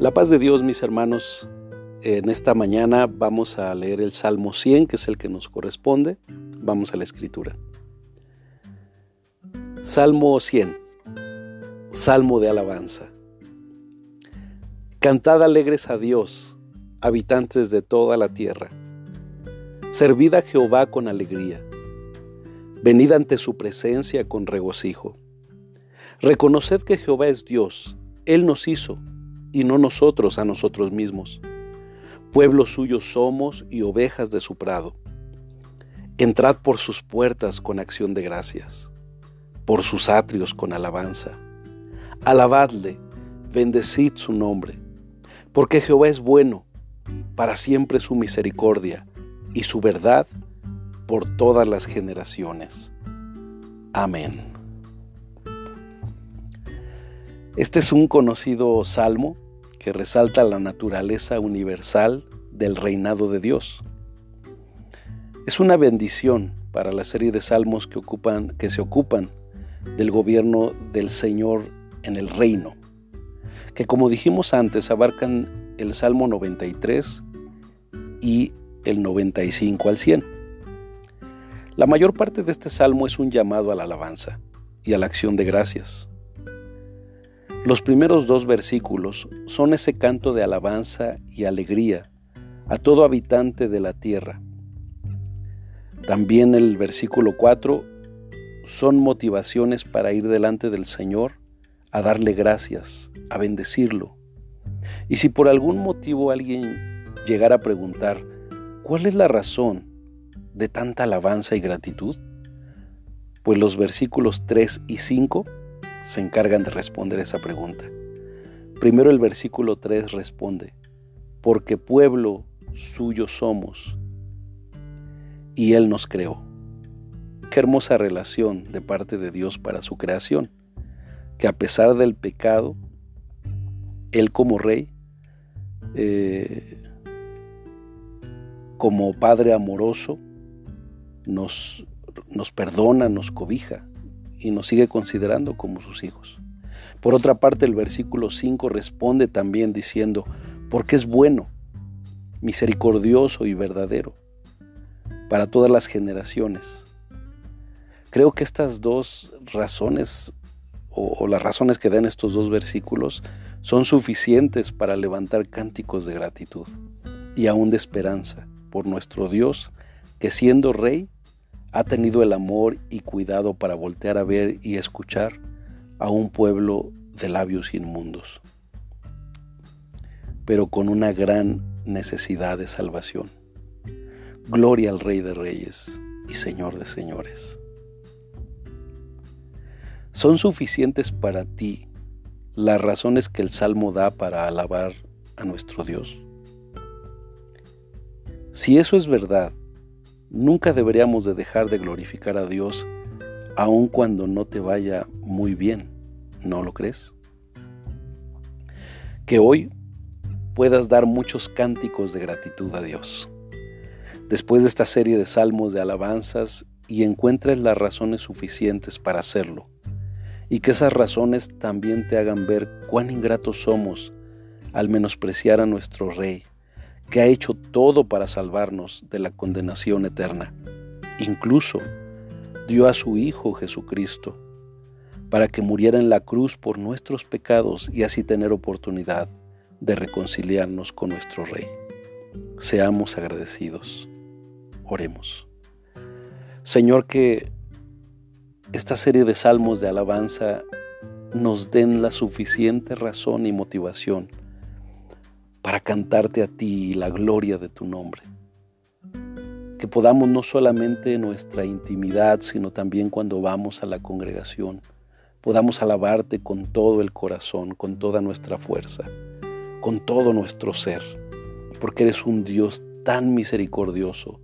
La paz de Dios, mis hermanos, en esta mañana vamos a leer el Salmo 100, que es el que nos corresponde. Vamos a la escritura. Salmo 100, Salmo de alabanza. Cantad alegres a Dios, habitantes de toda la tierra. Servid a Jehová con alegría. Venid ante su presencia con regocijo. Reconoced que Jehová es Dios, Él nos hizo y no nosotros a nosotros mismos. Pueblo suyo somos y ovejas de su prado. Entrad por sus puertas con acción de gracias, por sus atrios con alabanza. Alabadle, bendecid su nombre, porque Jehová es bueno, para siempre su misericordia y su verdad por todas las generaciones. Amén. Este es un conocido salmo que resalta la naturaleza universal del reinado de Dios. Es una bendición para la serie de salmos que, ocupan, que se ocupan del gobierno del Señor en el reino, que como dijimos antes abarcan el Salmo 93 y el 95 al 100. La mayor parte de este salmo es un llamado a la alabanza y a la acción de gracias. Los primeros dos versículos son ese canto de alabanza y alegría a todo habitante de la tierra. También el versículo 4 son motivaciones para ir delante del Señor a darle gracias, a bendecirlo. Y si por algún motivo alguien llegara a preguntar, ¿cuál es la razón de tanta alabanza y gratitud? Pues los versículos 3 y 5 se encargan de responder esa pregunta. Primero el versículo 3 responde, porque pueblo suyo somos y Él nos creó. Qué hermosa relación de parte de Dios para su creación, que a pesar del pecado, Él como rey, eh, como Padre amoroso, nos, nos perdona, nos cobija, y nos sigue considerando como sus hijos. Por otra parte, el versículo 5 responde también diciendo, porque es bueno, misericordioso y verdadero para todas las generaciones. Creo que estas dos razones, o, las razones que dan estos dos versículos, son suficientes para levantar cánticos de gratitud y aún de esperanza por nuestro Dios, que siendo rey, ha tenido el amor y cuidado para voltear a ver y escuchar a un pueblo de labios inmundos, pero con una gran necesidad de salvación. Gloria al Rey de Reyes y Señor de Señores. ¿Son suficientes para ti las razones que el Salmo da para alabar a nuestro Dios? Si eso es verdad, Nunca deberíamos de dejar de glorificar a Dios aun cuando no te vaya muy bien, ¿no lo crees? Que hoy puedas dar muchos cánticos de gratitud a Dios. Después de esta serie de salmos de alabanzas y encuentres las razones suficientes para hacerlo. Y que esas razones también te hagan ver cuán ingratos somos al menospreciar a nuestro Rey, que ha hecho todo para salvarnos de la condenación eterna. Incluso dio a su Hijo Jesucristo para que muriera en la cruz por nuestros pecados y así tener oportunidad de reconciliarnos con nuestro Rey. Seamos agradecidos. Oremos. Señor, que esta serie de salmos de alabanza nos den la suficiente razón y motivación para cantarte a ti la gloria de tu nombre. Que podamos no solamente en nuestra intimidad, sino también cuando vamos a la congregación, podamos alabarte con todo el corazón, con toda nuestra fuerza, con todo nuestro ser, porque eres un Dios tan misericordioso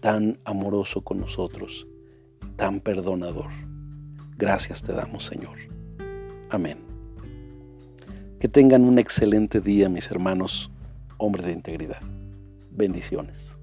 tan amoroso con nosotros, tan perdonador. Gracias te damos, Señor. Amén. Que tengan un excelente día, mis hermanos, hombres de integridad. Bendiciones.